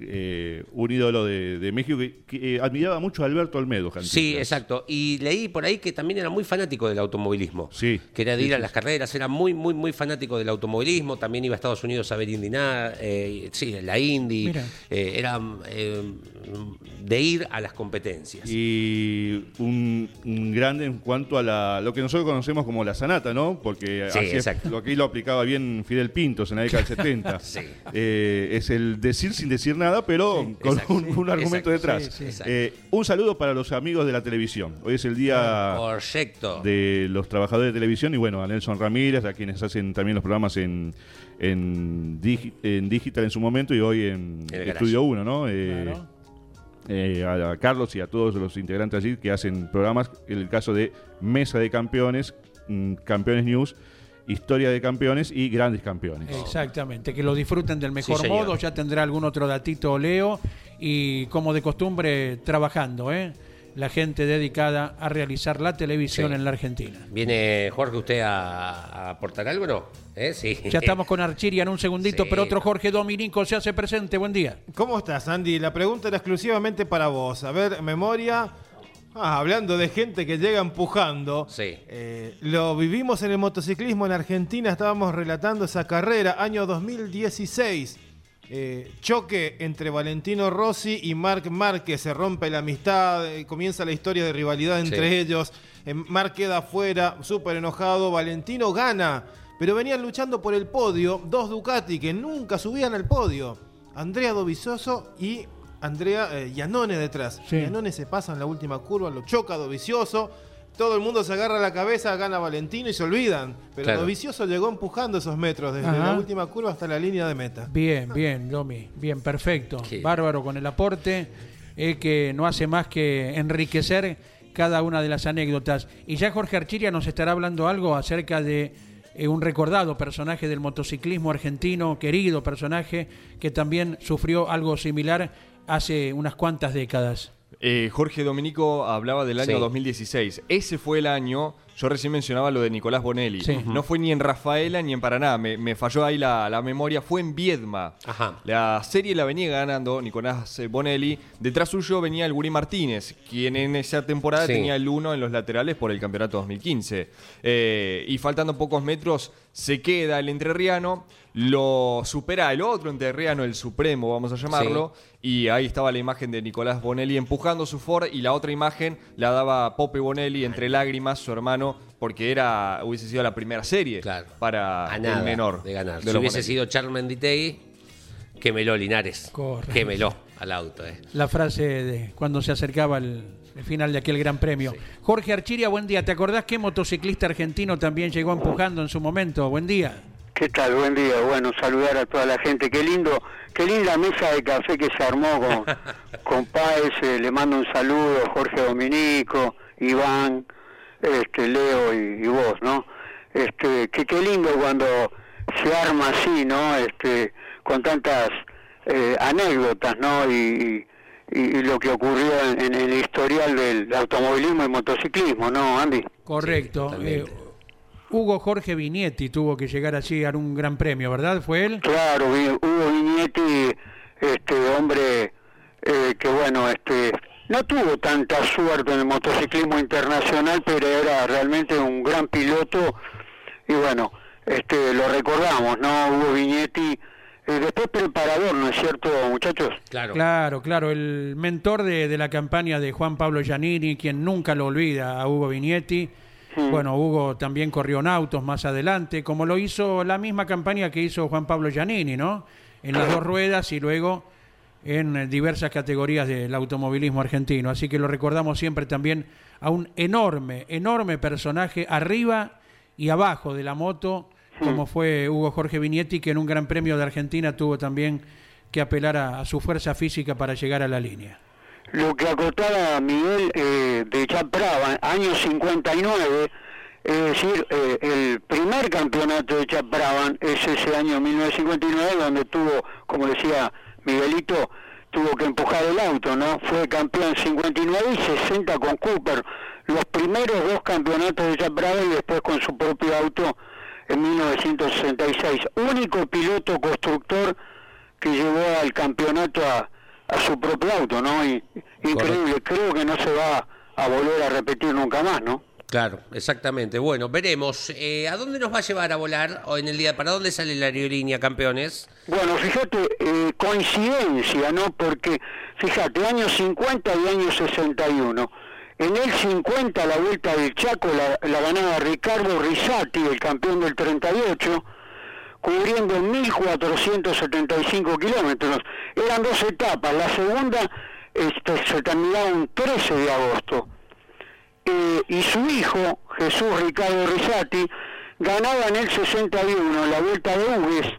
Eh, un ídolo de, México que, admiraba mucho a Alberto Olmedo. Sí, exacto. Y leí por ahí que también era muy fanático del automovilismo. Sí. Que era de ir a las carreras, era muy, muy, muy fanático del automovilismo. También iba a Estados Unidos a ver Indy eh, sí, la Indy. Eh, era de ir a las competencias. Y un, grande en cuanto a lo que nosotros conocemos como la sanata, ¿no? Porque lo que lo aplicaba bien Fidel Pintos en la década del 70. es el decir sin decir nada, pero con un, argumento detrás. Eh, un saludo para los amigos de la televisión. Hoy es el día de los trabajadores de televisión y bueno, a Nelson Ramírez, a quienes hacen también los programas en, en, digital en su momento y hoy en Estudio 1, ¿no? Eh, eh, a, Carlos y a todos los integrantes allí que hacen programas, en el caso de Mesa de Campeones, mm, Campeones News, historia de campeones y grandes campeones. Exactamente, que lo disfruten del mejor modo, ya tendrá algún otro datito Leo y como de costumbre trabajando, ¿eh? La gente dedicada a realizar la televisión en la Argentina. ¿Viene Jorge usted a, aportar algo, no? ¿Eh? Sí. Ya estamos con Archiria en un segundito, pero otro Jorge Dominico se hace presente. Buen día. ¿Cómo estás, Andy? La pregunta era exclusivamente para vos. A ver, memoria, Ah, hablando de gente que llega empujando, sí. Eh, lo vivimos en el motociclismo en Argentina, estábamos relatando esa carrera, año 2016. Eh, choque entre Valentino Rossi y Marc Márquez, se rompe la amistad, eh, comienza la historia de rivalidad entre ellos, Marc queda afuera, súper enojado, Valentino gana, pero venían luchando por el podio dos Ducati que nunca subían al podio, Andrea Dovizioso y Andrea eh, Yanone detrás. Yanone se pasa en la última curva, lo choca Dovicioso. Todo el mundo se agarra la cabeza, gana Valentino y se olvidan. Pero Dovicioso llegó empujando esos metros desde la última curva hasta la línea de meta. Bien, bien, Domi. Bien, perfecto. Bárbaro con el aporte, eh, que no hace más que enriquecer cada una de las anécdotas. Y ya Jorge Archiria nos estará hablando algo acerca de eh, un recordado personaje del motociclismo argentino, querido personaje, que también sufrió algo similar hace unas cuantas décadas. Eh, Jorge Dominico hablaba del año 2016. Ese fue el año yo recién mencionaba lo de Nicolás Bonelli. No fue ni en Rafaela ni en Paraná. Me, falló ahí la, memoria. Fue en Viedma. La serie la venía ganando Nicolás eh, Bonelli. Detrás suyo venía el Guri Martínez, quien en esa temporada tenía el 1 en los laterales por el campeonato 2015. Eh, y faltando pocos metros, se queda el entrerriano. Lo supera el otro entrerriano, el supremo, vamos a llamarlo. Y ahí estaba la imagen de Nicolás Bonelli empujando su Ford. Y la otra imagen la daba Pope Bonelli entre lágrimas, su hermano porque era hubiese sido la primera serie para el menor de ganar. si hubiese sido Charles Menditei, quémelo Linares. Quémelo al auto. Eh. La frase de cuando se acercaba el, final de aquel gran premio. Jorge Archiria, buen día. ¿Te acordás que motociclista argentino también llegó empujando en su momento? Buen día. ¿Qué tal? Buen día. Bueno, saludar a toda la gente. Qué lindo, qué linda mesa de café que se armó con, con Páez. Eh, le mando un saludo, Jorge Dominico, Iván, este, Leo y, vos, ¿no? Este, que qué lindo cuando se arma así, ¿no? Este, con tantas eh, anécdotas, ¿no? Y, lo que ocurrió en, el historial del automovilismo y motociclismo, ¿no, Andy? Correcto. Hugo Jorge Vignetti tuvo que llegar allí a un gran premio, ¿verdad? ¿Fue él? Claro, Hugo Vignetti, este hombre eh, que bueno, este no tuvo tanta suerte en el motociclismo internacional, pero era realmente un gran piloto y bueno, este lo recordamos, ¿no? Hugo Vignetti eh, después preparador, ¿no es cierto, muchachos? Claro, claro, claro. El mentor de, la campaña de Juan Pablo Giannini, quien nunca lo olvida, a Hugo Vignetti. Bueno, Hugo también corrió en autos más adelante, como lo hizo la misma campaña que hizo Juan Pablo Giannini, ¿no? En las dos ruedas y luego en diversas categorías del automovilismo argentino. Así que lo recordamos siempre también a un enorme, enorme personaje arriba y abajo de la moto como fue Hugo Jorge Vignetti, que en un Gran Premio de Argentina tuvo también que apelar a, su fuerza física para llegar a la línea. Lo que acotaba Miguel eh, de Chaprava, año 59, es decir, eh, el primer campeonato de Chapraban es ese año 1959, donde tuvo, como decía Miguelito, tuvo que empujar el auto, ¿no? Fue campeón 59 y 60 con Cooper. Los primeros dos campeonatos de Chaprava y después con su propio auto en 1966. Único piloto constructor que llevó al campeonato a, su propio auto, ¿no? Y, increíble, creo que no se va a volver a repetir nunca más, ¿no? Claro, exactamente. Bueno, veremos. Eh, ¿A dónde nos va a llevar a volar o en el día? ¿Para dónde sale la aerolínea, campeones? Bueno, fíjate, eh, coincidencia, ¿no? Porque, fíjate, años 50 y años 61 en el 50 la vuelta del Chaco la, ganaba Ricardo Risati, el campeón del 38, cubriendo 1.475 kilómetros. Eran dos etapas. La segunda este, se terminaba un 13 de agosto. Eh, y su hijo, Jesús Ricardo Risati, ganaba en el 61 la vuelta de Hugues.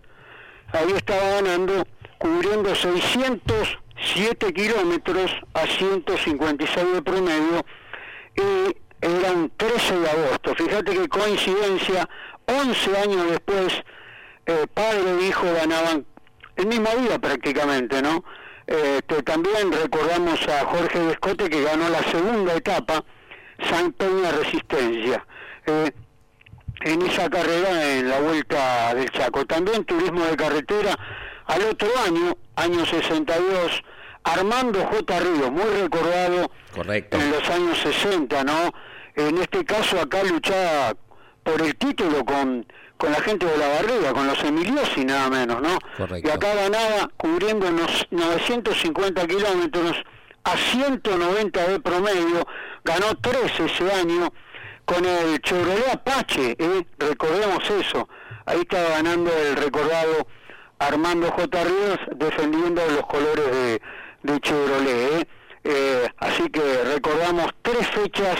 Ahí estaba ganando, cubriendo 600 7 kilómetros a 156 de promedio y era un 13 de agosto. Fíjate que coincidencia, 11 años después, eh, padre e hijo ganaban el mismo día prácticamente, ¿no? Este, también recordamos a Jorge Descote que ganó la segunda etapa, San Peña Resistencia, eh, en esa carrera en la Vuelta del Chaco. También turismo de carretera al otro año, año 62, Armando J. Río, muy recordado en los años 60, ¿no? En este caso acá luchaba por el título con, con la gente de la barriga, con los Emiliosi nada menos, ¿no? Y acá ganaba cubriendo unos 950 kilómetros a 190 de promedio, ganó 3 ese año con el Chevrolet Apache, ¿eh? recordemos eso, ahí estaba ganando el recordado Armando J. Ríos defendiendo los colores de, de Chevrolet. ¿eh? ¿eh? así que recordamos tres fechas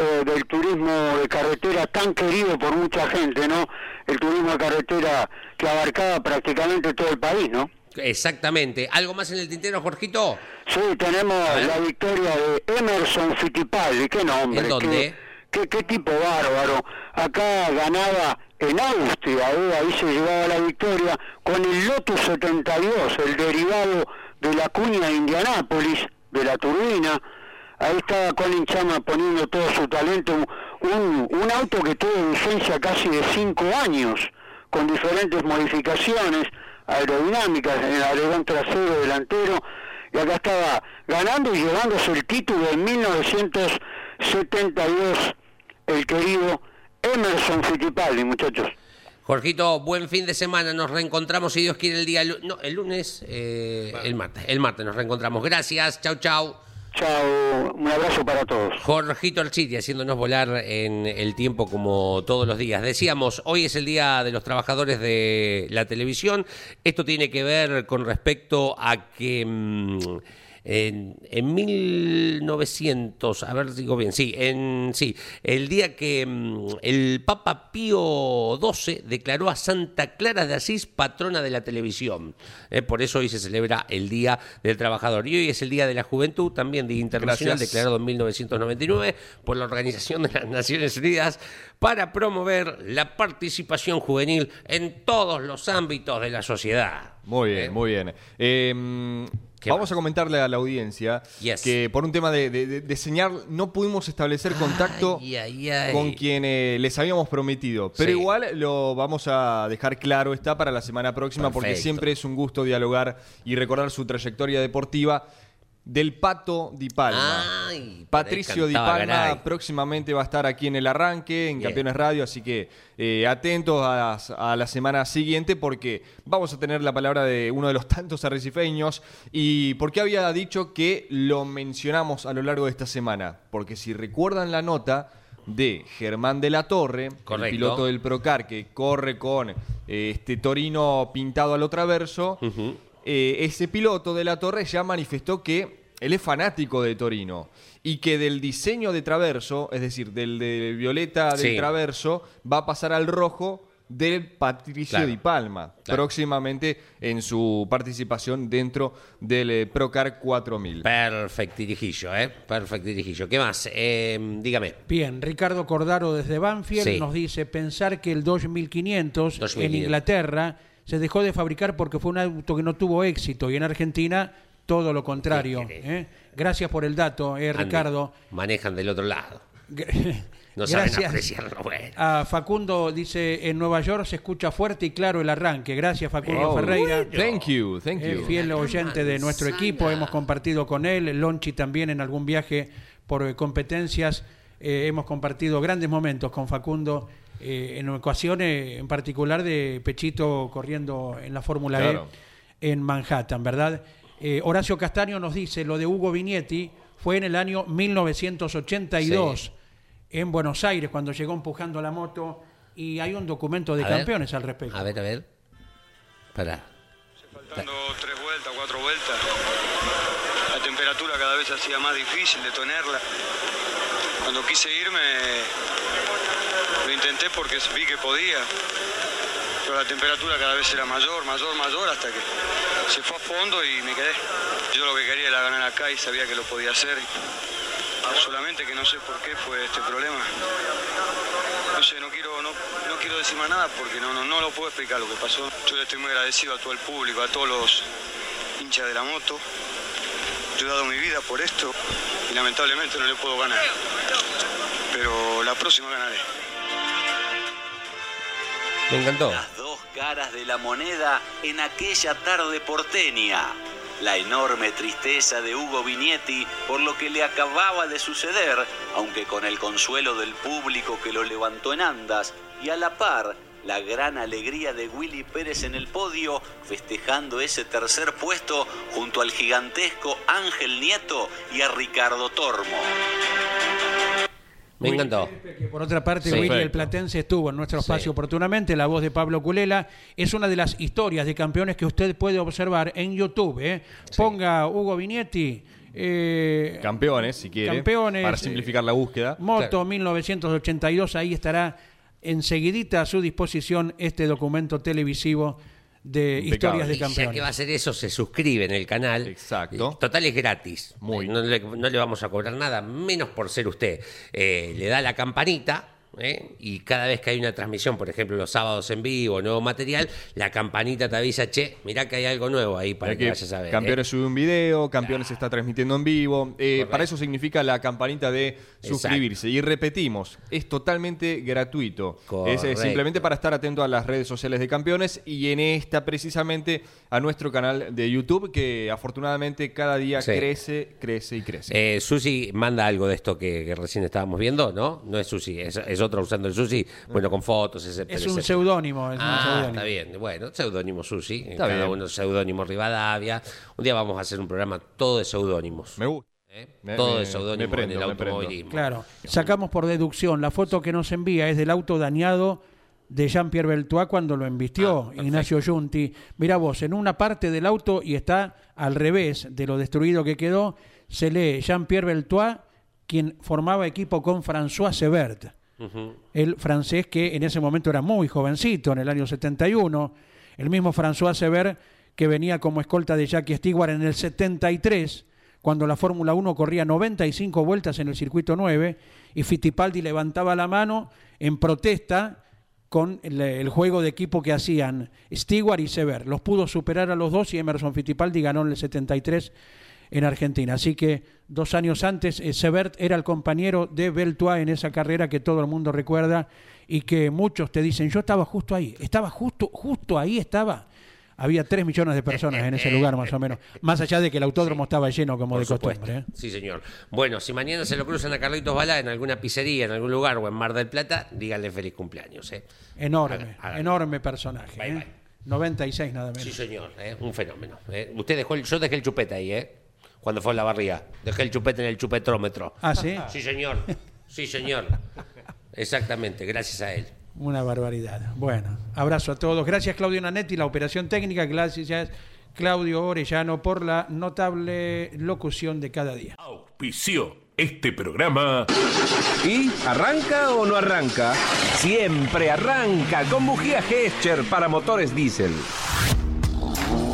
eh, del turismo de carretera tan querido por mucha gente, ¿no? El turismo de carretera que abarcaba prácticamente todo el país, ¿no? Exactamente. ¿Algo más en el tintero, Jorgito? Sí, tenemos la victoria de Emerson Fittipaldi. ¿Qué nombre? ¿En dónde? Qué, qué, tipo bárbaro. Acá ganaba en Austria, ¿eh? ahí se llevaba la victoria con el Lotus 72, el derivado de la cuña de Indianápolis, de la turbina. Ahí estaba Colin Chama poniendo todo su talento. Un, un auto que tuvo vigencia casi de cinco años, con diferentes modificaciones aerodinámicas en el alerón trasero, delantero. Y acá estaba ganando y llevándose el título en 1972, el querido Emerson Fittipaldi, muchachos. Jorgito, buen fin de semana. Nos reencontramos, si Dios quiere, el día. No, el lunes, eh, el martes. El martes nos reencontramos. Gracias. Chau, chau. Chao, un abrazo para todos. Jorgito Architi haciéndonos volar en el tiempo como todos los días. Decíamos, hoy es el Día de los Trabajadores de la Televisión. Esto tiene que ver con respecto a que... Mm, en, en 1900, a ver, digo bien, sí, en, sí, el día que mm, el Papa Pío XII declaró a Santa Clara de Asís patrona de la televisión. Eh, por eso hoy se celebra el Día del Trabajador. Y hoy es el Día de la Juventud, también Día Internacional, declarado en 1999 por la Organización de las Naciones Unidas para promover la participación juvenil en todos los ámbitos de la sociedad. Muy bien, ¿Eh? muy bien. Eh, Vamos a comentarle a la audiencia que por un tema de, señal no pudimos establecer contacto con quien les habíamos prometido. Pero igual lo vamos a dejar claro, está para la semana próxima, porque siempre es un gusto dialogar y recordar su trayectoria deportiva del Pato Di Palma. Patricio Di Palma próximamente va a estar aquí en el arranque, en Campeones Radio, así que eh, atentos a, la semana siguiente porque vamos a tener la palabra de uno de los tantos arrecifeños. Y porque había dicho que lo mencionamos a lo largo de esta semana, porque si recuerdan la nota de Germán de la Torre, el piloto del Procar que corre con eh, este Torino pintado al otro verso, eh, ese piloto de la Torre ya manifestó que él es fanático de Torino y que del diseño de Traverso, es decir, del de violeta del Traverso, va a pasar al rojo del Patricio Di Palma, próximamente en su participación dentro del eh, Procar 4000. Perfectirijillo, ¿eh? Perfectirijillo. ¿Qué más? Em, dígame. Bien, Ricardo Cordaro desde Banfield nos dice, pensar que el 2500 en Inglaterra se dejó de fabricar porque fue un auto que no tuvo éxito y en Argentina todo lo contrario. ¿eh? Gracias por el dato, eh, Ricardo. Manejan del otro lado. No saben apreciarlo. Bueno. A Facundo dice en Nueva York se escucha fuerte y claro el arranque. Gracias Facundo oh, Ferreira. Thank you, thank you. fiel oyente de nuestro equipo, hemos compartido con él, Lonchi también en algún viaje por eh, competencias. Eh, hemos compartido grandes momentos con Facundo en ocasiones, en particular de Pechito corriendo en la Fórmula E en Manhattan, ¿verdad? Eh, Horacio Castaño nos dice, lo de Hugo Vignetti fue en el año 1982 en Buenos Aires, cuando llegó empujando la moto, y hay un documento de campeones al respecto. A ver, a ver. Para. Faltando tres vueltas, cuatro vueltas, la temperatura cada vez hacía más difícil de tenerla. Cuando quise irme, lo intenté porque vi que podía, pero la temperatura cada vez era mayor, mayor, mayor, hasta que se fue a fondo y me quedé. Yo lo que quería era ganar acá y sabía que lo podía hacer. Solamente que no sé por qué fue este problema. No sé, no quiero, no, quiero decir más nada porque no, no, no lo puedo explicar lo que pasó. Yo le estoy muy agradecido a todo el público, a todos los hinchas de la moto. Yo he dado mi vida por esto y lamentablemente no le puedo ganar. Pero la próxima ganaré. Me encantó caras de la moneda en aquella tarde porteña. La enorme tristeza de Hugo Vignetti por lo que le acababa de suceder, aunque con el consuelo del público que lo levantó en andas, y a la par la gran alegría de Willy Pérez en el podio, festejando ese tercer puesto junto al gigantesco Ángel Nieto y a Ricardo Tormo. Me encantó. por otra parte, Willy el Platense estuvo en nuestro espacio oportunamente. La voz de Pablo Culela es una de las historias de campeones que usted puede observar en YouTube. ¿eh? Ponga Hugo Vignetti. Eh, campeones, si quiere. Campeones. Para simplificar la búsqueda. Moto 1982, ahí estará enseguidita a su disposición este documento televisivo de historias de campeones. Ya que va a hacer eso, se suscribe en el canal. Exacto. Total es gratis. Muy. No le, no le vamos a cobrar nada, menos por ser usted. Eh, le da la campanita ¿eh? y cada vez que hay una transmisión, por ejemplo los sábados en vivo, nuevo material, la campanita te avisa, che, mirá que hay algo nuevo ahí para que, vayas a ver. Campeones ¿eh? sube un video, Campeones se está transmitiendo en vivo, eh, para eso significa la campanita de suscribirse. Y repetimos, es totalmente gratuito. Es simplemente para estar atento a las redes sociales de Campeones y en esta precisamente a nuestro canal de YouTube que afortunadamente cada día crece, crece y crece. Susi manda algo de esto que, recién estábamos viendo, ¿no? No es Susi, es otro usando el Susi, bueno, con fotos, etc. Es un seudónimo. Ah, está bien. Bueno, seudónimo Susi, está cada bien. uno seudónimo Rivadavia. Un día vamos a hacer un programa todo de seudónimos. Me gusta. ¿Eh? todo de seudónimo en el automovilismo. Claro, sacamos por deducción, la foto que nos envía es del auto dañado de Jean-Pierre Beltois cuando lo embistió ah, Ignacio Junti. Mira vos, en una parte del auto y está al revés de lo destruido que quedó, se lee Jean-Pierre Beltois, quien formaba equipo con François Sebert, el francés que en ese momento era muy jovencito, en el año 71, el mismo François Sebert que venía como escolta de Jackie Stewart en el 73, cuando la Fórmula 1 corría 95 vueltas en el circuito 9 y Fittipaldi levantaba la mano en protesta con el, juego de equipo que hacían Stewart y Sever. Los pudo superar a los dos y Emerson Fittipaldi ganó en el 73 en Argentina. Así que dos años antes, eh, Sever era el compañero de Beltois en esa carrera que todo el mundo recuerda y que muchos te dicen, yo estaba justo ahí, estaba justo, justo ahí estaba había 3 millones de personas en ese lugar más o menos, más allá de que el autódromo estaba lleno como de costumbre. ¿eh? Sí, señor. Bueno, si mañana se lo cruzan a Carlitos Balá en alguna pizzería, en algún lugar o en Mar del Plata, díganle feliz cumpleaños. ¿eh? Enorme, enorme personaje. ¿eh? 96 nada menos. Sí, señor, ¿eh? un fenómeno. ¿eh? Usted dejó yo dejé el chupete ahí, ¿eh? Cuando fue a la barriga. Dejé el chupete en el chupetrómetro. Ah, sí. Sí, señor. Sí, señor. Exactamente, gracias a él. Una barbaridad. Bueno, abrazo a todos. Gracias Claudio Nanetti, la operación técnica. Gracias Claudio Orellano por la notable locución de cada día. Auspicio este programa. ¿Y arranca o no arranca? Siempre arranca con bujía Gescher para motores diésel.